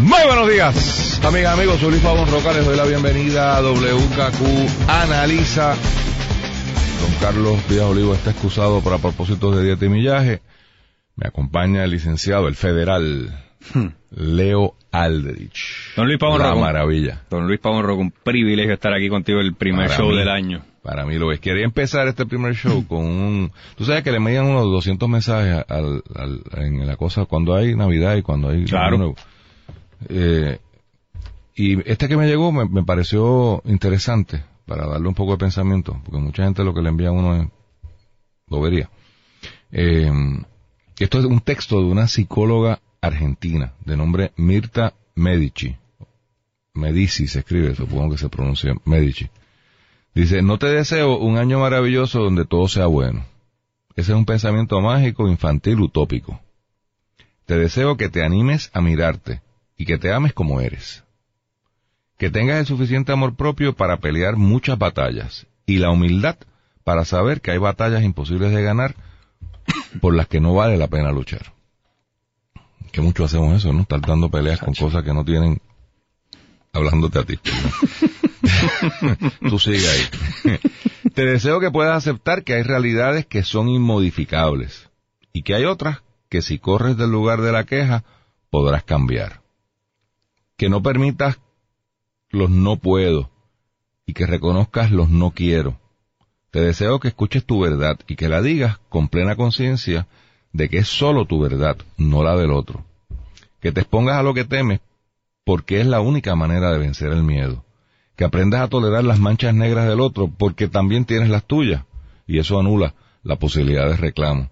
Muy buenos días, amigas, amigos. Soy Luis Pavón Roca. Les doy la bienvenida a WKQ Analiza. Don Carlos Díaz Olivo está excusado para propósitos de dieta y millaje. Me acompaña el licenciado, el federal, Leo Aldrich. Don Luis Pavón La Roca. maravilla. Don Luis Pavón Roca, un privilegio estar aquí contigo el primer Para show mí. del año. Para mí lo es. Quería empezar este primer show con un... Tú sabes que le medían unos 200 mensajes al, al- en la cosa cuando hay Navidad y cuando hay... Claro. Año Nuevo. Eh, y este que me llegó me, pareció interesante para darle un poco de pensamiento, porque mucha gente lo que le envía a uno es bobería. Eh, esto es un texto de una psicóloga argentina de nombre Mirta Medici. Medici se escribe, supongo que se pronuncia Medici. Dice, no te deseo un año maravilloso donde todo sea bueno. Ese es un pensamiento mágico, infantil, utópico. Te deseo que te animes a mirarte y que te ames como eres. Que tengas el suficiente amor propio para pelear muchas batallas y la humildad para saber que hay batallas imposibles de ganar por las que no vale la pena luchar. Que mucho hacemos eso, ¿no? Estar dando peleas con cosas que no tienen hablándote a ti. Tú sigue ahí. Te deseo que puedas aceptar que hay realidades que son inmodificables y que hay otras que si corres del lugar de la queja podrás cambiar. Que no permitas los no puedo y que reconozcas los no quiero. Te deseo que escuches tu verdad y que la digas con plena conciencia de que es solo tu verdad, no la del otro. Que te expongas a lo que temes porque es la única manera de vencer el miedo. Que aprendas a tolerar las manchas negras del otro porque también tienes las tuyas y eso anula la posibilidad de reclamo.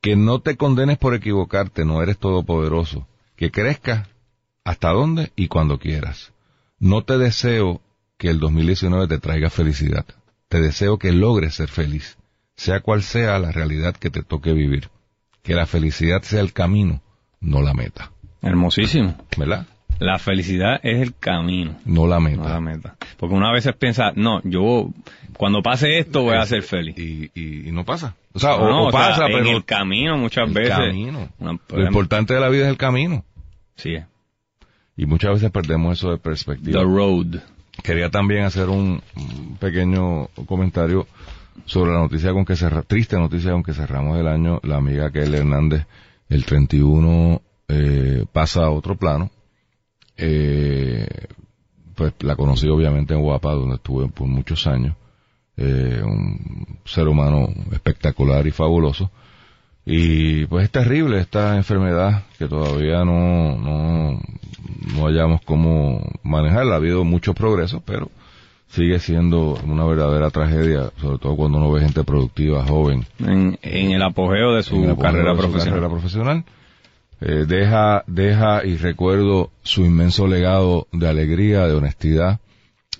Que no te condenes por equivocarte, no eres todopoderoso. Que crezcas hasta donde y cuando quieras. No te deseo que el 2019 te traiga felicidad. Te deseo que logres ser feliz, sea cual sea la realidad que te toque vivir. Que la felicidad sea el camino, no la meta. Hermosísimo. ¿Verdad? La felicidad es el camino, No la meta. no la meta. Porque una vez piensa, no, yo cuando pase esto voy a ser feliz. Y, y, y no pasa. O sea, No, o, no, o o sea, pasa, en pero el camino muchas el veces. camino. Una- Lo importante de la vida es el camino. Sí, Y muchas veces perdemos eso de the perspectiva. road. Quería también hacer un, un pequeño comentario sobre la noticia con que cerra, triste noticia con que cerramos el año. La amiga Kelly Hernández, el 31, eh, pasa a otro plano. Eh, pues la conocí obviamente en Guapa, donde estuve por muchos años. Eh, un ser humano espectacular y fabuloso. Y pues es terrible esta enfermedad que todavía no, no, no hallamos cómo manejarla. Ha habido mucho progreso, pero sigue siendo una verdadera tragedia, sobre todo cuando uno ve gente productiva, joven, En, en el apogeo de su en el apogeo carrera de su profesional. carrera profesional. Eh, deja, deja y recuerdo su inmenso legado de alegría, de honestidad,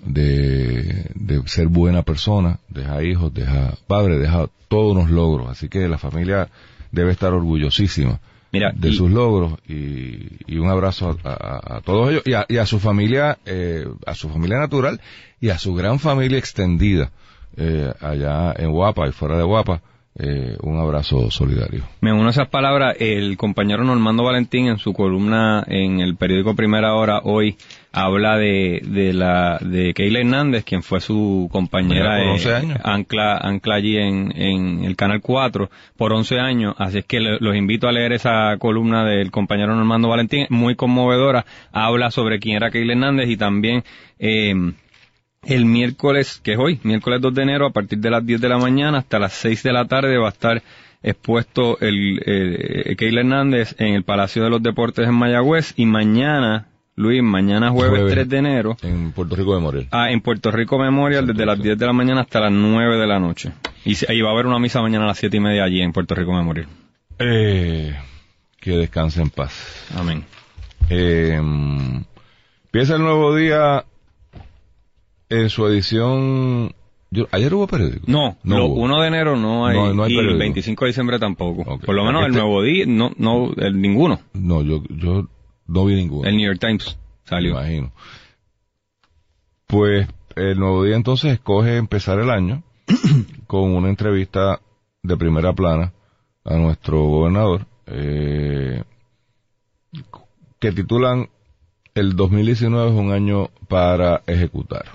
de, de ser buena persona, deja hijos, deja padre, deja todos unos logros. Así que la familia debe estar orgullosísima Mira, de y- sus logros y, y un abrazo a, a- a todos ellos y a, y a su familia, eh, a su familia natural y a su gran familia extendida eh, allá en Guapa y fuera de Guapa. eh, un abrazo solidario. Me uno a esas palabras. El compañero Normando Valentín en su columna en el periódico Primera Hora hoy habla de, de la de Keila Hernández, quien fue su compañera por eh, 11 años. ancla, ancla allí en, en el Canal 4 por 11 años. Así es que le- los invito a leer esa columna del compañero Normando Valentín, muy conmovedora. Habla sobre quién era Keila Hernández y también eh, el miércoles, que es hoy, miércoles 2 de enero, a partir de las 10 de la mañana hasta las 6 de la tarde va a estar expuesto el, el, Keila Hernández en el Palacio de los Deportes en Mayagüez y mañana, Luis, mañana jueves, Jueves. 3 de enero, En Puerto Rico de Morel. ah, en Puerto Rico Memorial desde las 10 de la mañana hasta las 9 de la noche. Y, y va a haber una misa mañana a las 7 y media allí en Puerto Rico Memorial. Eh, que descanse en paz. Amén. Eh, empieza el nuevo día en su edición... yo- ¿Ayer hubo periódico? No, No lo hubo. 1 de enero no hay, No- no hay y el periódico. 25 de diciembre tampoco. Ok. Por lo menos el Este- nuevo día, no, no, el- ninguno. No, yo, yo no vi ninguno. El New York Times Me salió. imagino. Pues el nuevo día entonces escoge empezar el año con una entrevista de primera plana a nuestro gobernador eh, que titulan El 2019 es un año para ejecutar.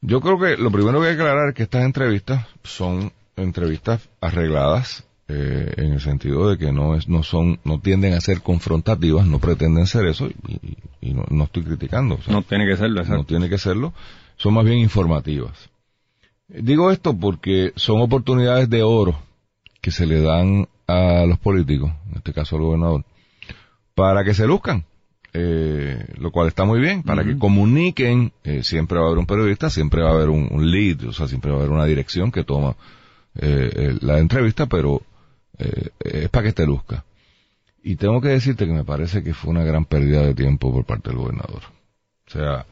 Yo creo que lo primero que hay que aclarar es que estas entrevistas son entrevistas arregladas eh, en el sentido de que no es no son no tienden a ser confrontativas, no pretenden ser eso y, no, no estoy criticando, o sea, No tiene que serlo, no exacto. tiene que serlo, son más bien informativas. Digo esto porque son oportunidades de oro que se le dan a los políticos, en este caso al gobernador, para que se luzcan, eh, lo cual está muy bien, para que comuniquen, eh, siempre va a haber un periodista, siempre va a haber un, un lead, o sea, siempre va a haber una dirección que toma eh, eh, la entrevista, pero eh, es para que te luzca. Y tengo que decirte que me parece que fue una gran pérdida de tiempo por parte del gobernador. O sea,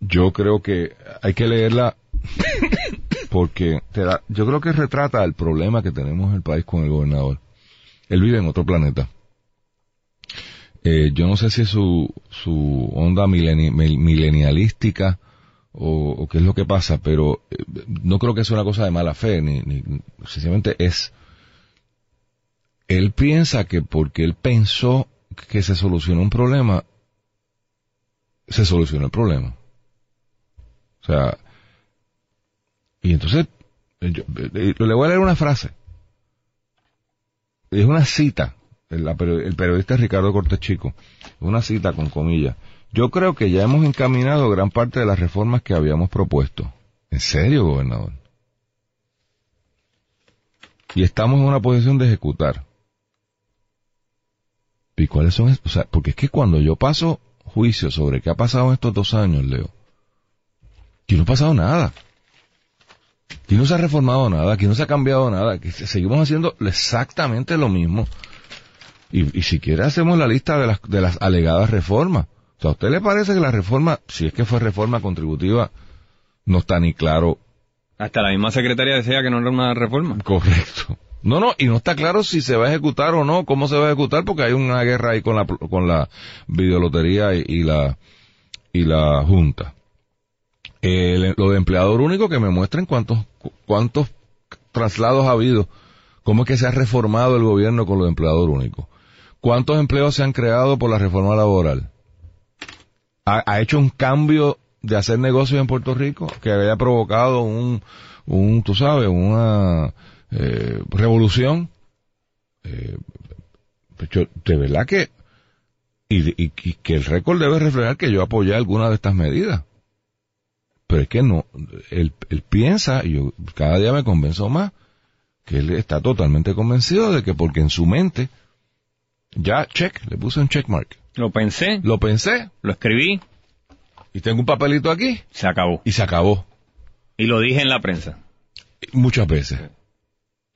yo creo que hay que leerla porque te da- yo creo que retrata el problema que tenemos en el país con el gobernador. Él vive en otro planeta. Eh, yo no sé si es su, su onda mileni- mil- milenialística o, o qué es lo que pasa, pero eh, no creo que sea una cosa de mala fe, ni, ni sencillamente es él piensa que porque él pensó que se solucionó un problema, se solucionó el problema. O sea, y entonces, eh, eh, le voy a leer una frase. Es una cita, el, el periodista Ricardo Cortés Chico, una cita con comillas. Yo creo que ya hemos encaminado gran parte de las reformas que habíamos propuesto. ¿En serio, gobernador? Y estamos en una posición de ejecutar. ¿Y cuáles son? O sea, porque es que cuando yo paso juicio sobre qué ha pasado en estos dos años, Leo, aquí no ha pasado nada. Aquí no se ha reformado nada, aquí no se ha cambiado nada, aquí se- seguimos haciendo exactamente lo mismo. Y, y si quiere hacemos la lista de las, de las alegadas reformas. O sea, ¿a usted le parece que la reforma, si es que fue reforma contributiva, no está ni claro Hasta la misma secretaria decía que no era una reforma. Correcto. No, no, y no está claro si se va a ejecutar o no, cómo se va a ejecutar, porque hay una guerra ahí con la, con la videolotería y, y la, y la junta. El- lo de empleador único que me muestren cuántos, cu- cuántos traslados ha habido, cómo es que se ha reformado el gobierno con lo de empleador único. ¿Cuántos empleos se han creado por la reforma laboral? ¿Ha, ha hecho un cambio de hacer negocios en Puerto Rico que haya provocado un, un tú sabes, una eh, revolución? Eh, de verdad que, y, y- y que el récord debe reflejar que yo apoyé alguna de estas medidas. Pero es que no, él, él piensa, y yo cada día me convenzo más, que él está totalmente convencido de que porque en su mente, ya check, le puse un checkmark. Lo pensé, Lo pensé, lo escribí, y tengo un papelito aquí, se acabó. y se acabó. Y lo dije en la prensa. Muchas veces.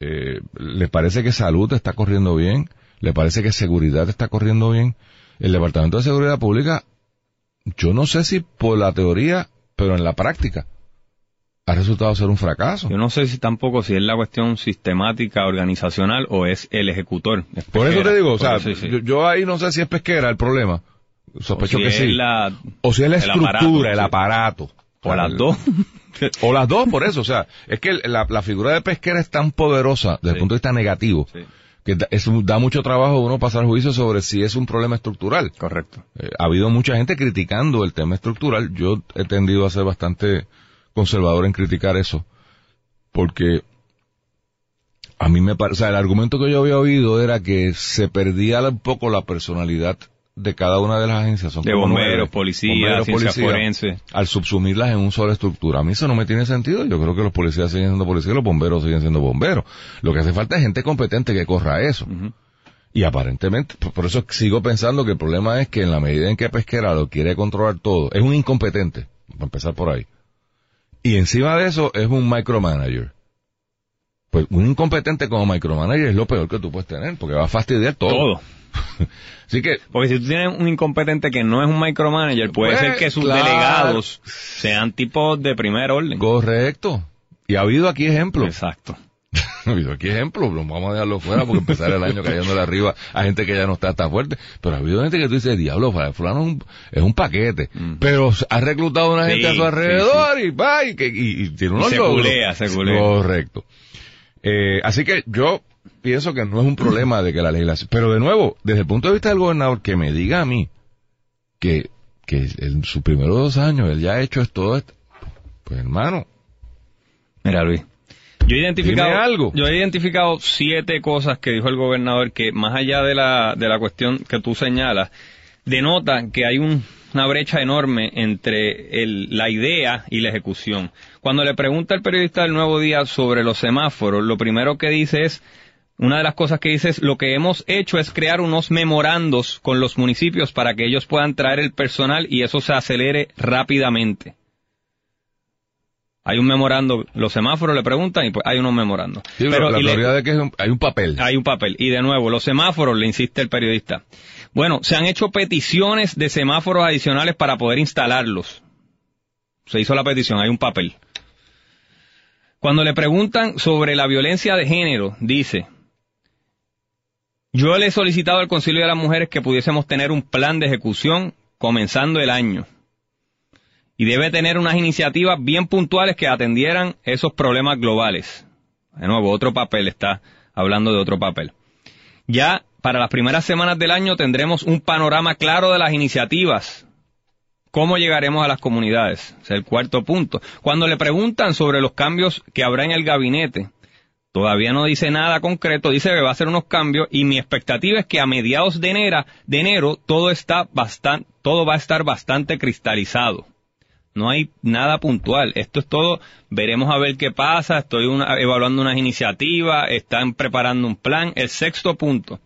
Eh, ¿Le parece que salud está corriendo bien? ¿Le parece que seguridad está corriendo bien? El Departamento de Seguridad Pública, yo no sé si por la teoría, pero en la práctica, ha resultado ser un fracaso. Yo no sé si tampoco si es la cuestión sistemática, organizacional o es el ejecutor. Es Por eso te digo, o sea, sí. yo, yo ahí no sé si es pesquera el problema. Sospecho si que sí. la- o si es la el estructura, aparato, el sí. aparato. o las dos. O las dos, por eso. O sea, es que la, la figura de pesquera es tan poderosa desde el punto de vista negativo Sí, que es da mucho trabajo uno pasar juicio sobre si es un problema estructural. correcto. Eh, ha habido mucha gente criticando el tema estructural. Yo he tendido a ser bastante conservador en criticar eso. Porque a mí me parece, o sea, el argumento que yo había oído era que se perdía un poco la personalidad de cada una de las agencias. Son De bomberos, nueve. policía, Bomberos, ciencia policía, forense. Al subsumirlas en una sola estructura. A mí eso no me tiene sentido. Yo creo que los policías siguen siendo policías y los bomberos siguen siendo bomberos. Lo que hace falta es gente competente que corra eso. Y aparentemente, por- por eso sigo pensando que el problema es que en la medida en que Pesquera lo quiere controlar todo, es un incompetente, para empezar por ahí. Y encima de eso es un micromanager. Pues un incompetente como micromanager es lo peor que tú puedes tener, porque va a fastidiar todo. Todo. Así que, Porque si tú tienes un incompetente que no es un micromanager, puede Pues, ser que sus claro. delegados sean tipos de primer orden. correcto. Y ha habido aquí ejemplos. Exacto. Ha habido aquí ejemplos, lo vamos a dejarlo fuera porque empezar el año cayéndole arriba a gente que ya no está tan fuerte. Pero ha habido gente que tú dices, diablo, fulano es un, es un paquete. Pero ha reclutado a una Sí, gente a su sí, alrededor y va, y, y- y tiene unos se logros. culea, se culea. Correcto. Eh, así que yo pienso que no es un problema de que la legislación... Pero de nuevo, desde el punto de vista del gobernador, que me diga a mí que, que en sus primeros dos años él ya ha hecho todo esto, pues hermano, Mira, Luis. Yo he identificado, algo. yo he identificado siete cosas que dijo el gobernador que más allá de la, de la cuestión que tú señalas, denotan que hay un- una brecha enorme entre el- la idea y la ejecución. Cuando le pregunta el periodista del Nuevo Día sobre los semáforos, lo primero que dice es, una de las cosas que dice es, lo que hemos hecho es crear unos memorandos con los municipios para que ellos puedan traer el personal y eso se acelere rápidamente. Hay un memorando, los semáforos le preguntan y pues hay unos memorandos. sí, Pero, la le- teoría de que es un- hay un papel. hay un papel. Y de nuevo, los semáforos, le insiste el periodista. Bueno, se han hecho peticiones de semáforos adicionales para poder instalarlos. Se hizo la petición, hay un papel. Cuando le preguntan sobre la violencia de género, dice, yo le he solicitado al Concilio de las Mujeres que pudiésemos tener un plan de ejecución comenzando el año. Y debe tener unas iniciativas bien puntuales que atendieran esos problemas globales. De nuevo, otro papel está hablando de otro papel. Ya para las primeras semanas del año tendremos un panorama claro de las iniciativas. ¿Cómo llegaremos a las comunidades? Es el cuarto punto. Cuando le preguntan sobre los cambios que habrá en el gabinete, todavía no dice nada concreto, dice que va a hacer unos cambios y mi expectativa es que a mediados de enero, de enero todo está bastante, todo va a estar bastante cristalizado. No hay nada puntual. Esto es todo. Veremos a ver qué pasa. Estoy evaluando unas iniciativas. Están preparando un plan. El sexto punto.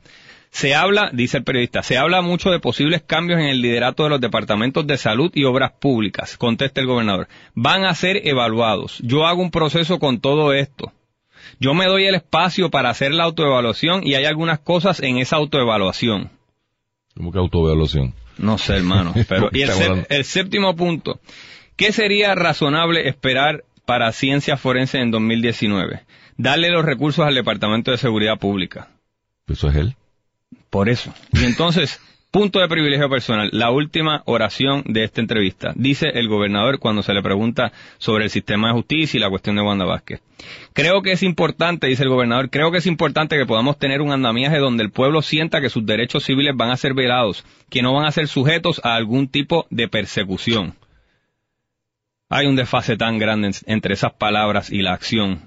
Se habla, dice el periodista, se habla mucho de posibles cambios en el liderato de los departamentos de salud y obras públicas, contesta el gobernador. Van a ser evaluados. Yo hago un proceso con todo esto. Yo me doy el espacio para hacer la autoevaluación y hay algunas cosas en esa autoevaluación. Como que autoevaluación. No sé, hermano. Pero, y el, el séptimo punto. ¿Qué sería razonable esperar para ciencias forenses en 2019? Darle los recursos al Departamento de Seguridad Pública. Eso es él. Por eso. Y entonces, punto de privilegio personal. La última oración de esta entrevista. Dice el gobernador cuando se le pregunta sobre el sistema de justicia y la cuestión de Wanda Vázquez. Creo que es importante, dice el gobernador, creo que es importante que podamos tener un andamiaje donde el pueblo sienta que sus derechos civiles van a ser velados, que no van a ser sujetos a algún tipo de persecución. Hay un desfase tan grande en- entre esas palabras y la acción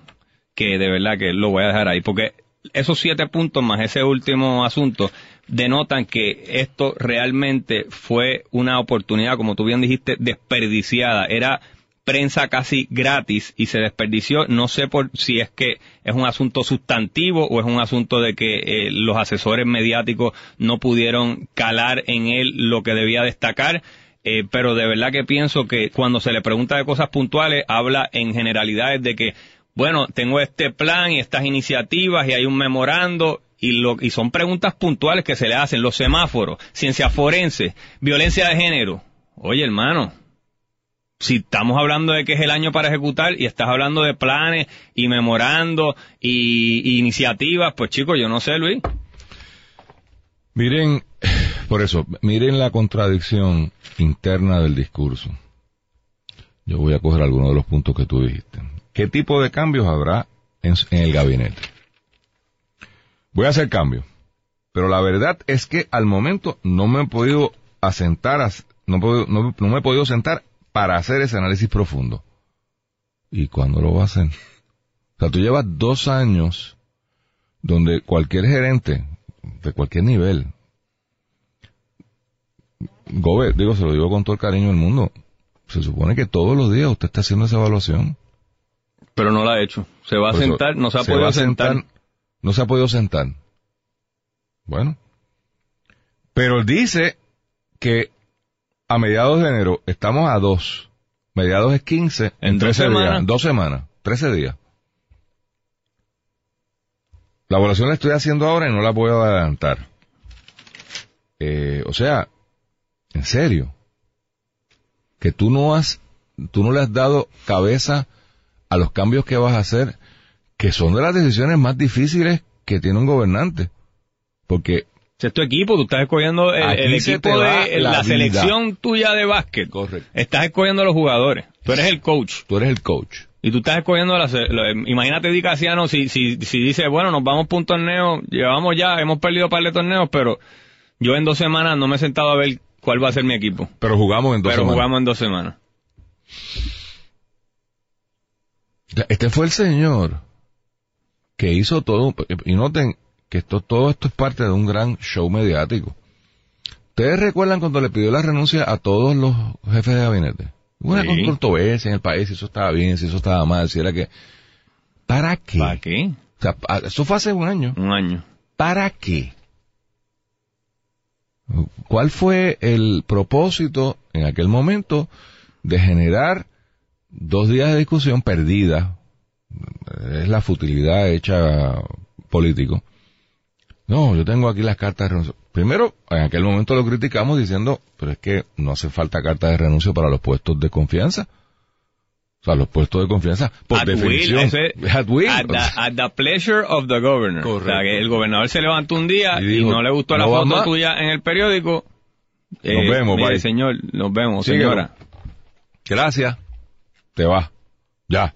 que de verdad que lo voy a dejar ahí, porque esos siete puntos más ese último asunto denotan que esto realmente fue una oportunidad, como tú bien dijiste, desperdiciada. Era prensa casi gratis y se desperdició. No sé por si es que es un asunto sustantivo o es un asunto de que eh, los asesores mediáticos no pudieron calar en él lo que debía destacar. Eh, pero de verdad que pienso que cuando se le pregunta de cosas puntuales, habla en generalidades de que, bueno, tengo este plan y estas iniciativas y hay un memorando y, lo, y son preguntas puntuales que se le hacen. Los semáforos, ciencia forense, violencia de género. Oye, hermano, si estamos hablando de que es el año para ejecutar y estás hablando de planes y memorando y, iniciativas, pues chicos, yo no sé, Luis. Miren, por eso, miren la contradicción interna del discurso. Yo voy a coger algunos de los puntos que tú dijiste. ¿Qué tipo de cambios habrá en, el gabinete? Voy a hacer cambios, pero la verdad es que al momento no me he podido asentar, no, no- me he podido sentar para hacer ese análisis profundo. ¿Y cuándo lo va a hacer? O sea, tú llevas dos años donde cualquier gerente de cualquier nivel, Gobe, digo, se lo digo con todo el cariño del mundo, se supone que todos los días usted está haciendo esa evaluación. Pero no la ha hecho. Se va a eso, sentar, no se ha se podido a sentar. No se ha podido sentar. Bueno. Pero él dice que a mediados de enero estamos a dos. Mediados es 15. En dos 13 semanas. días. Dos semanas. 13 días. La evaluación la estoy haciendo ahora y no la a adelantar. Eh, o sea, en serio, que tú no has, tú no le has dado cabeza a los cambios que vas a hacer, que son de las decisiones más difíciles que tiene un gobernante. Porque Si es tu equipo, tú estás escogiendo el, equipo de la selección tuya de básquet. Correcto. Estás escogiendo a los jugadores. Tú eres el coach. tú eres el coach. Y tú estás escogiendo la, se- lo- imagínate Di Casiano si, si, si dice, bueno, nos vamos por un torneo, llevamos ya, hemos perdido un par de torneos, pero yo en dos semanas no me he sentado a ver cuál va a ser mi equipo. Pero jugamos en dos pero semanas. jugamos en dos semanas. Este fue el señor que hizo todo, y noten que esto, todo esto es parte de un gran show mediático. ¿Ustedes recuerdan cuando le pidió la renuncia a todos los jefes de gabinete? Hubo Una Sí. controversia en el país, si eso estaba bien, si eso estaba mal, si era que... ¿Para qué? ¿Para qué? O sea, eso fue hace un año. Un año. ¿Para qué? ¿Cuál fue el propósito en aquel momento de generar dos días de discusión perdida? Es la futilidad hecha político. No, yo tengo aquí las cartas de renuncio. Primero, en aquel momento lo criticamos diciendo, pero es que no hace falta cartas de renuncio para los puestos de confianza. O sea, los puestos de confianza, por At will, definición. ese- at will. At the, at the pleasure of the governor. Correcto. O sea, que el gobernador se levantó un día Y no le gustó la "No va foto más". tuya en el periódico. Eh, Nos vemos, mire, señor, nos vemos, Síguelo. señora. Gracias. Te va. Ya.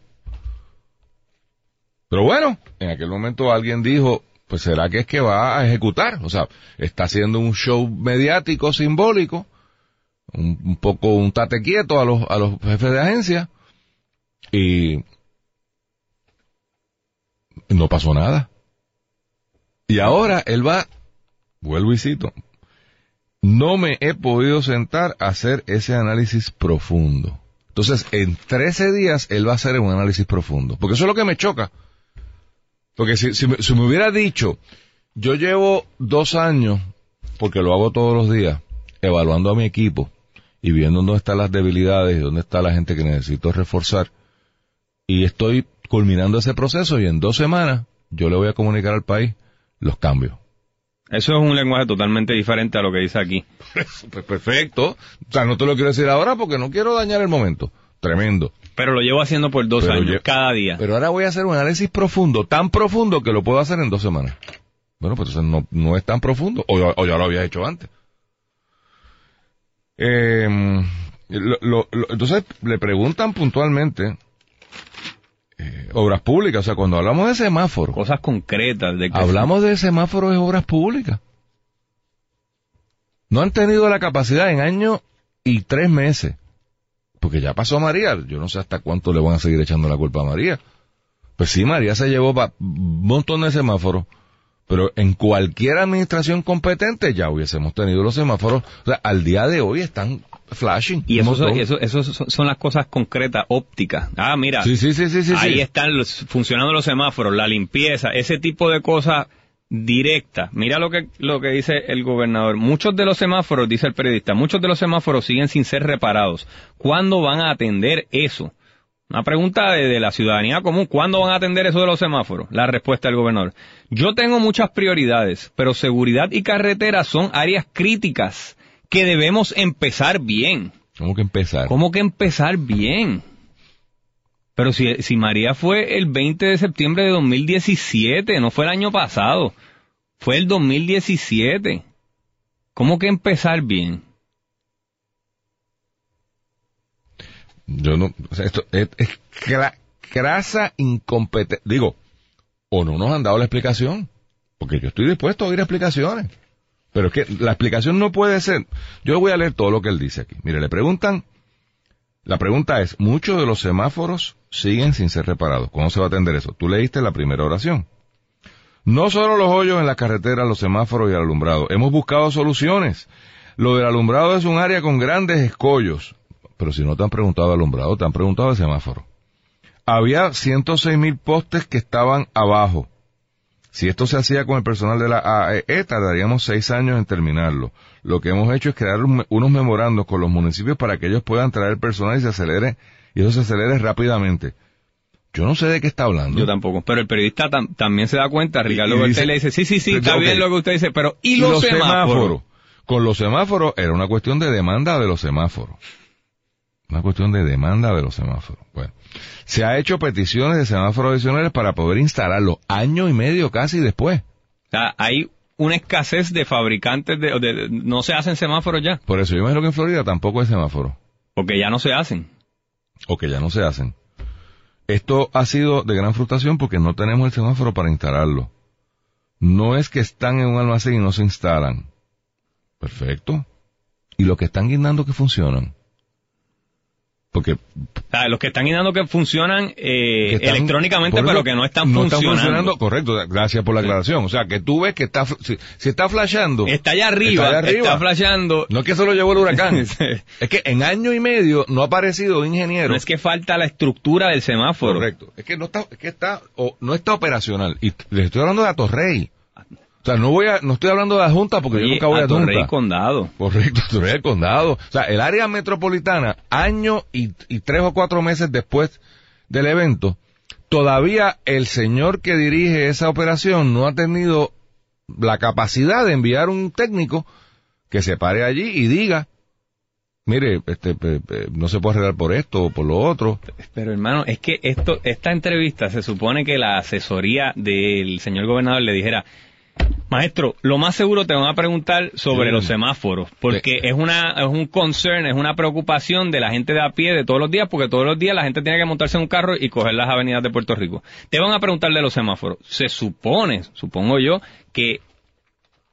Pero bueno, en aquel momento alguien dijo, pues será que es que va a ejecutar. O sea, está haciendo un show mediático simbólico, un, un poco un tate quieto a los, a los jefes de agencia y no pasó nada. Y ahora él va, vuelvo y cito, no me he podido sentar a hacer ese análisis profundo. Entonces, en 13 días él va a hacer un análisis profundo. Porque eso es lo que me choca. Porque si, si, me, si me hubiera dicho, yo llevo dos años, porque lo hago todos los días, evaluando a mi equipo y viendo dónde están las debilidades y dónde está la gente que necesito reforzar, y estoy culminando ese proceso y en dos semanas yo le voy a comunicar al país los cambios. Eso es un lenguaje totalmente diferente a lo que dice aquí. Pues perfecto. O sea, no te lo quiero decir ahora porque no quiero dañar el momento. Tremendo. Pero lo llevo haciendo por dos Pero años, yo- cada día. Pero ahora voy a hacer un análisis profundo, tan profundo que lo puedo hacer en dos semanas. Bueno, pues entonces no, no es tan profundo, o, ya- o ya lo había hecho antes. Eh, lo- lo- lo- entonces le preguntan puntualmente eh, obras públicas, o sea, cuando hablamos de semáforo, Cosas concretas de que hablamos de semáforos de obras públicas. No han tenido la capacidad en año y tres meses. Porque ya pasó María. Yo no sé hasta cuánto le van a seguir echando la culpa a María. Pues sí, María se llevó un montón de semáforos. Pero en cualquier administración competente ya hubiésemos tenido los semáforos. O sea, al día de hoy están flashing. Y eso, eso, eso son, las cosas concretas, ópticas. Ah, mira, Sí, sí, sí, sí, sí. ahí están los- funcionando los semáforos, la limpieza, ese tipo de cosas directas. Mira lo que, lo que dice el gobernador. Muchos de los semáforos, dice el periodista, muchos de los semáforos siguen sin ser reparados. ¿Cuándo van a atender eso? Una pregunta de, de la ciudadanía común. ¿Cuándo van a atender eso de los semáforos? La respuesta del gobernador. Yo tengo muchas prioridades, pero seguridad y carretera son áreas críticas que debemos empezar bien. ¿Cómo que empezar? ¿Cómo que empezar bien? Pero si, si María fue el 20 de septiembre de 2017, no fue el año pasado, fue el 2017. ¿Cómo que empezar bien? Yo no, o sea, esto es, es cra- crasa incompetencia. Digo, o no nos han dado la explicación, porque yo estoy dispuesto a oír explicaciones. Pero es que la explicación no puede ser. Yo voy a leer todo lo que él dice aquí. Mire, le preguntan, la pregunta es, muchos de los semáforos siguen sin ser reparados. ¿Cómo se va a atender eso? Tú leíste la primera oración. No solo los hoyos en las carreteras, los semáforos y el alumbrado. Hemos buscado soluciones. Lo del alumbrado es un área con grandes escollos. Pero si no te han preguntado alumbrado, te han preguntado de semáforo. Había 106 mil postes que estaban abajo. Si esto se hacía con el personal de la AEE, tardaríamos seis años en terminarlo. Lo que hemos hecho es crear un- unos memorandos con los municipios para que ellos puedan traer personal y se acelere, y eso se acelere rápidamente. Yo no sé de qué está hablando. Yo tampoco. Pero el periodista tam- también se da cuenta, Ricardo y dice- le dice, sí, sí, sí, está bien lo que usted dice, pero ¿y Y los, los semáforos? semáforos. Con los semáforos era una cuestión de demanda de los semáforos. Una cuestión de demanda de los semáforos. Bueno, se ha hecho peticiones de semáforos adicionales para poder instalarlo año y medio casi después. Hay una escasez de fabricantes de, de- no se hacen semáforos ya, Por eso yo imagino que en Florida tampoco hay semáforos. porque ya no se hacen. o que ya no se hacen. Esto ha sido de gran frustración porque no tenemos el semáforo para instalarlo. No es que están en un almacén y no se instalan. Perfecto. Y los que están guindando que funcionan. Porque sea, los que están guindando que funcionan eh, que están- electrónicamente, pero que no están funcionando. Correcto, gracias por la aclaración. O sea, que tú ves que está, si, si está flasheando. Está allá arriba, Está allá arriba. está flasheando. No es que se lo llevó el huracán. Sí. es que en año y medio no ha aparecido un ingeniero. No es que falta la estructura del semáforo. Correcto. Es que no está, es que está, o no está operacional. Y les estoy hablando de Atorrey. O sea, no voy a, no estoy hablando de la Junta porque yo nunca voy a, a Torrey Junta. Condado. Correcto, Atorrey del Condado. O sea, el área metropolitana, año y, y tres o cuatro meses después del evento, todavía el señor que dirige esa operación no ha tenido la capacidad de enviar un técnico que se pare allí y diga, mire, este, no se puede arreglar por esto o por lo otro. Pero hermano, es que esto, esta entrevista se supone que la asesoría del señor gobernador le dijera, maestro, lo más seguro te van a preguntar sobre Sí. los semáforos, porque es una, es un concern, es una preocupación de la gente de a pie de todos los días, porque todos los días la gente tiene que montarse en un carro y coger las avenidas de Puerto Rico. Te van a preguntar de los semáforos. Se supone, supongo yo, que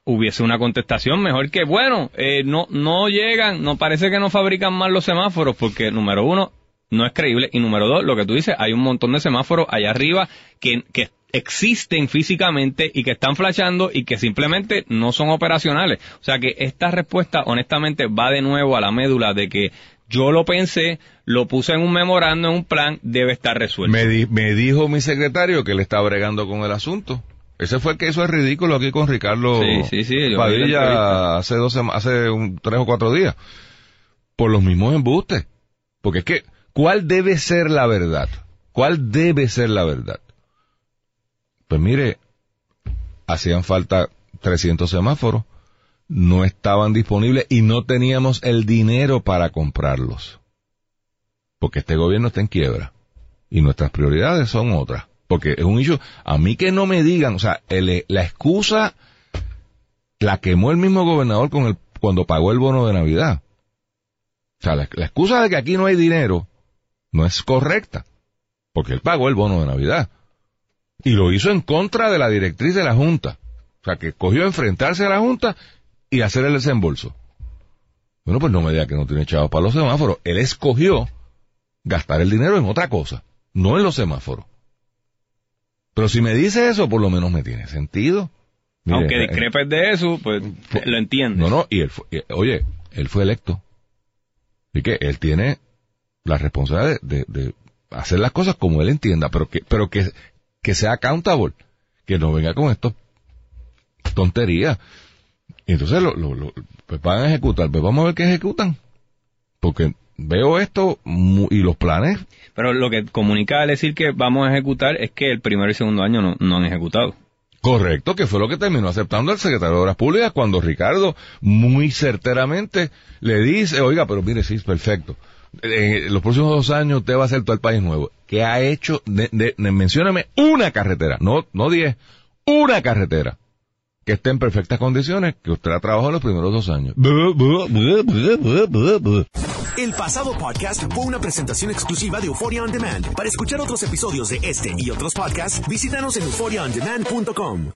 hubiese una contestación mejor que, bueno, eh, no, no llegan, no parece que no fabrican más los semáforos, porque número uno, no es creíble, y número dos, lo que tú dices, hay un montón de semáforos allá arriba que, que existen físicamente y que están flashando y que simplemente no son operacionales. O sea que esta respuesta, honestamente, va de nuevo a la médula de que yo lo pensé, lo puse en un memorando, en un plan, debe estar resuelto. Me, di- me dijo mi secretario que él está bregando con el asunto. Ese fue el que hizo el ridículo aquí con Ricardo Sí, sí, sí, Padilla hace dos hace un, tres o cuatro días. Por los mismos embustes. Porque es que, ¿cuál debe ser la verdad? ¿Cuál debe ser la verdad? Pues mire, hacían falta 300 semáforos, no estaban disponibles y no teníamos el dinero para comprarlos. Porque este gobierno está en quiebra y nuestras prioridades son otras. Porque es un issue. A mí que no me digan, o sea, la excusa la quemó el mismo gobernador con cuando pagó el bono de Navidad. O sea, la, la excusa de que aquí no hay dinero no es correcta. Porque él pagó el bono de Navidad. Y lo hizo en contra de la directriz de la Junta. O sea, que cogió a enfrentarse a la Junta y hacer el desembolso. Bueno, pues no me diga que no tiene chavos para los semáforos. Él escogió gastar el dinero en otra cosa, no en los semáforos. Pero si me dice eso, por lo menos me tiene sentido. Mire, Aunque eh, discrepes de eso, pues lo entiendes. No, no, y él fue- eh, oye, él fue electo. Y que él tiene la responsabilidad de, de- de hacer las cosas como él entienda, pero que, pero que, que sea accountable, que no venga con esto tonterías. Y entonces lo, lo, lo- pues van a ejecutar, pues vamos a ver qué ejecutan. Porque veo esto y los planes, Pero lo que comunica al decir que vamos a ejecutar es que el primero y segundo año no, no han ejecutado. correcto, que fue lo que terminó aceptando el secretario de Obras Públicas cuando Ricardo muy certeramente le dice, oiga, pero mire, sí, perfecto. En los próximos dos años usted va a hacer todo el país nuevo. ¿Qué ha hecho? De, de- mencióname una carretera, no, no diez, una carretera que esté en perfectas condiciones, que usted ha trabajado los primeros dos años. El pasado podcast fue una presentación exclusiva de Euphoria On Demand. Para escuchar otros episodios de este y otros podcasts, visítanos en euphoriaondemand.com.